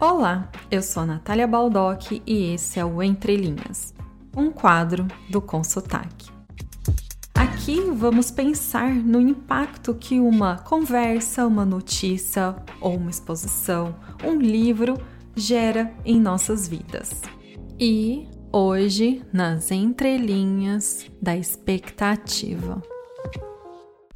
Olá, eu sou Natália Baldock e esse é o Entre Linhas, um quadro do Consotaque. Aqui vamos pensar no impacto que uma conversa, uma notícia ou uma exposição, um livro gera em nossas vidas. E hoje, nas entrelinhas da expectativa.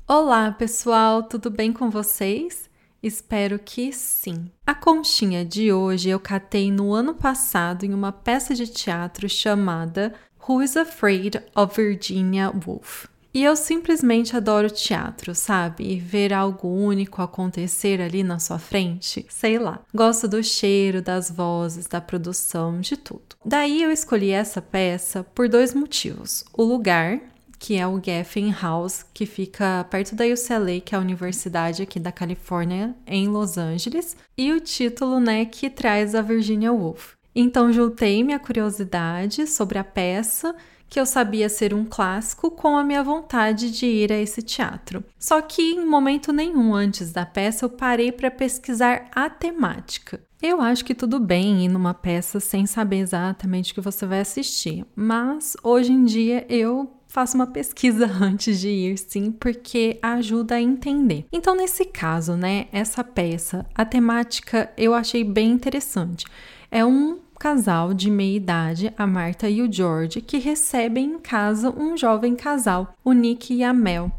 Olá, pessoal, tudo bem com vocês? Espero que sim. A conchinha de hoje eu catei no ano passado em uma peça de teatro chamada Who is Afraid of Virginia Woolf? E eu simplesmente adoro teatro, sabe? E ver algo único acontecer ali na sua frente, sei lá. Gosto do cheiro, das vozes, da produção, de tudo. Daí eu escolhi essa peça por dois motivos: o lugar, que é o Geffen House, que fica perto da UCLA, que é a universidade aqui da Califórnia, em Los Angeles, e o título, né, que traz a Virginia Woolf. Então juntei minha curiosidade sobre a peça, que eu sabia ser um clássico, com a minha vontade de ir a esse teatro. Só que em momento nenhum antes da peça eu parei para pesquisar a temática. Eu acho que tudo bem ir numa peça sem saber exatamente o que você vai assistir, mas hoje em dia eu faça uma pesquisa antes de ir, sim, porque ajuda a entender. Então, nesse caso, né, essa peça, a temática eu achei bem interessante. É um casal de meia idade, a Marta e o George, que recebem em casa um jovem casal, o Nick e a Mel.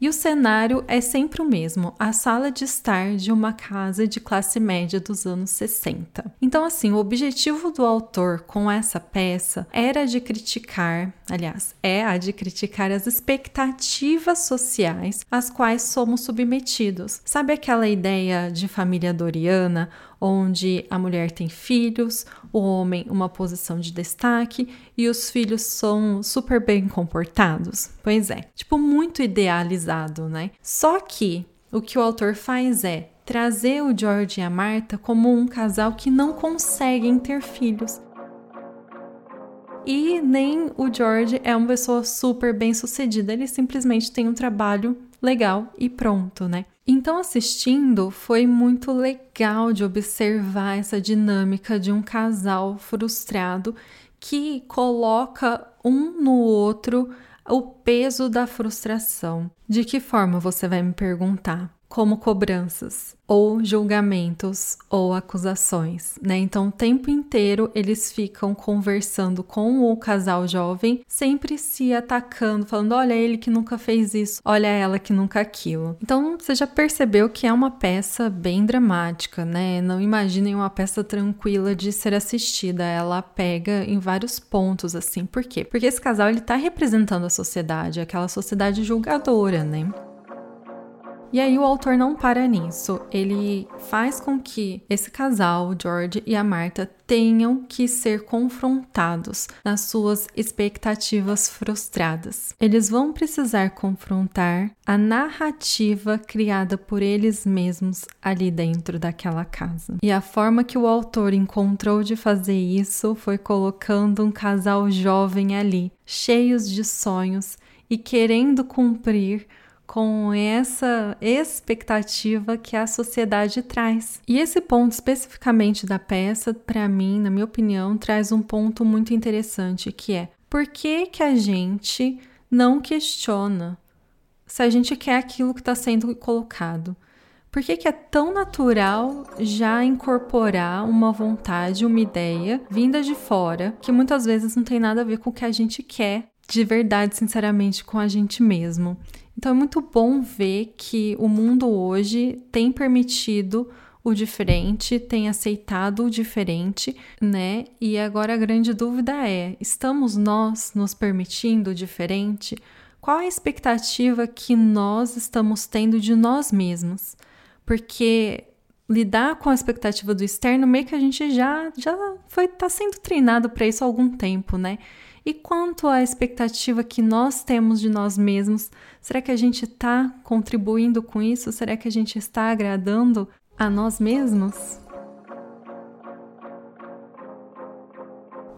E o cenário é sempre o mesmo, a sala de estar de uma casa de classe média dos anos 60. Então, assim, o objetivo do autor com essa peça era de criticar, aliás, é a de criticar as expectativas sociais às quais somos submetidos. Sabe aquela ideia de família doriana, onde a mulher tem filhos, o homem uma posição de destaque e os filhos são super bem comportados? Pois é, tipo muito idealizado, né? Só que o que o autor faz é trazer o George e a Marta como um casal que não conseguem ter filhos. E nem o George é uma pessoa super bem sucedida, ele simplesmente tem um trabalho legal e pronto, né? Então, assistindo, foi muito legal de observar essa dinâmica de um casal frustrado que coloca um no outro o peso da frustração. De que forma você vai me perguntar? Como cobranças ou julgamentos ou acusações, né? Então, o tempo inteiro eles ficam conversando com o casal jovem, sempre se atacando, falando: olha ele que nunca fez isso, olha ela que nunca aquilo. Então, você já percebeu que é uma peça bem dramática, né? Não imaginem uma peça tranquila de ser assistida. Ela pega em vários pontos, assim. Por quê? Porque esse casal ele tá representando a sociedade, aquela sociedade julgadora, né? E aí o autor não para nisso. Ele faz com que esse casal, o George e a Marta, tenham que ser confrontados nas suas expectativas frustradas. Eles vão precisar confrontar a narrativa criada por eles mesmos ali dentro daquela casa. E a forma que o autor encontrou de fazer isso foi colocando um casal jovem ali, cheios de sonhos e querendo cumprir com essa expectativa que a sociedade traz. E esse ponto especificamente da peça, para mim, na minha opinião, traz um ponto muito interessante, que é por que que a gente não questiona se a gente quer aquilo que está sendo colocado? Por que, que é tão natural já incorporar uma vontade, uma ideia vinda de fora, que muitas vezes não tem nada a ver com o que a gente quer de verdade, sinceramente, com a gente mesmo? Então é muito bom ver que o mundo hoje tem permitido o diferente, tem aceitado o diferente, né? E agora a grande dúvida é: estamos nós nos permitindo o diferente? Qual a expectativa que nós estamos tendo de nós mesmos? Porque lidar com a expectativa do externo meio que a gente já já foi tá sendo treinado para isso há algum tempo, né? E quanto à expectativa que nós temos de nós mesmos, será que a gente está contribuindo com isso? Será que a gente está agradando a nós mesmos?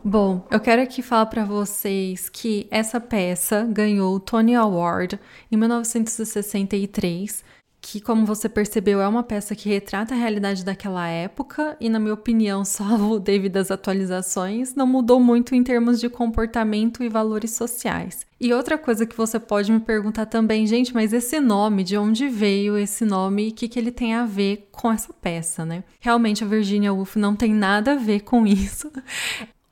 Bom, eu quero aqui falar para vocês que essa peça ganhou o Tony Award em 1963, que como você percebeu, é uma peça que retrata a realidade daquela época e, na minha opinião, salvo devido às atualizações, não mudou muito em termos de comportamento e valores sociais. E outra coisa que você pode me perguntar também, gente, mas esse nome, de onde veio esse nome e o que, que ele tem a ver com essa peça, né? Realmente a Virginia Woolf não tem nada a ver com isso.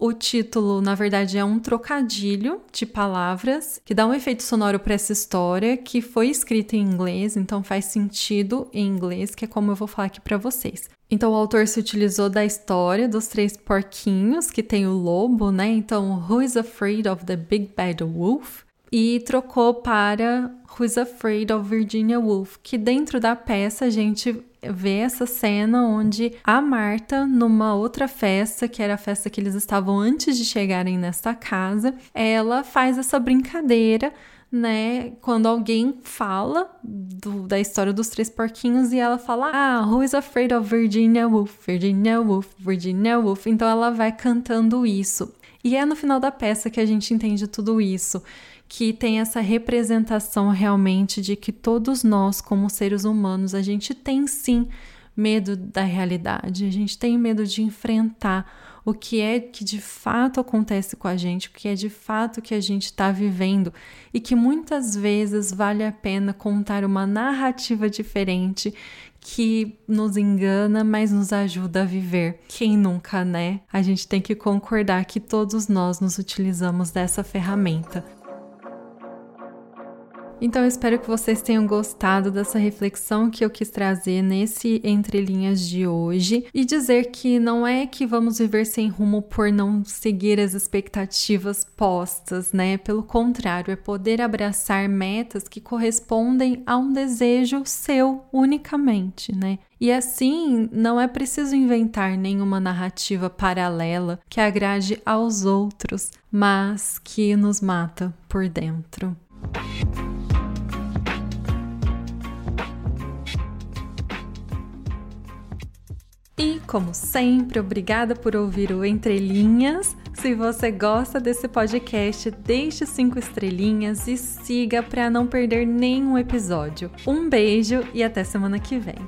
O título, na verdade, é um trocadilho de palavras que dá um efeito sonoro para essa história que foi escrita em inglês, então faz sentido em inglês, que é como eu vou falar aqui para vocês. Então o autor se utilizou da história dos três porquinhos, que tem o lobo, né? Então, Who is Afraid of the Big Bad Wolf? E trocou para Who's Afraid of Virginia Woolf, que dentro da peça a gente vê essa cena onde a Marta, numa outra festa, que era a festa que eles estavam antes de chegarem nesta casa, ela faz essa brincadeira né? Quando alguém fala do, da história dos três porquinhos e ela fala, ah, who is afraid of Virginia Woolf? Virginia Woolf, Virginia Woolf. Então ela vai cantando isso. E é no final da peça que a gente entende tudo isso que tem essa representação realmente de que todos nós, como seres humanos, a gente tem sim medo da realidade, a gente tem medo de enfrentar o que é que de fato acontece com a gente, o que é de fato que a gente está vivendo e que muitas vezes vale a pena contar uma narrativa diferente que nos engana, mas nos ajuda a viver. Quem nunca, né? A gente tem que concordar que todos nós nos utilizamos dessa ferramenta. Então eu espero que vocês tenham gostado dessa reflexão que eu quis trazer nesse Entre Linhas de hoje e dizer que não é que vamos viver sem rumo por não seguir as expectativas postas, né? Pelo contrário, é poder abraçar metas que correspondem a um desejo seu unicamente, né? E assim, não é preciso inventar nenhuma narrativa paralela que agrade aos outros, mas que nos mata por dentro. E, como sempre, obrigada por ouvir o Entre Linhas. Se você gosta desse podcast, deixe cinco estrelinhas e siga para não perder nenhum episódio. Um beijo e até semana que vem.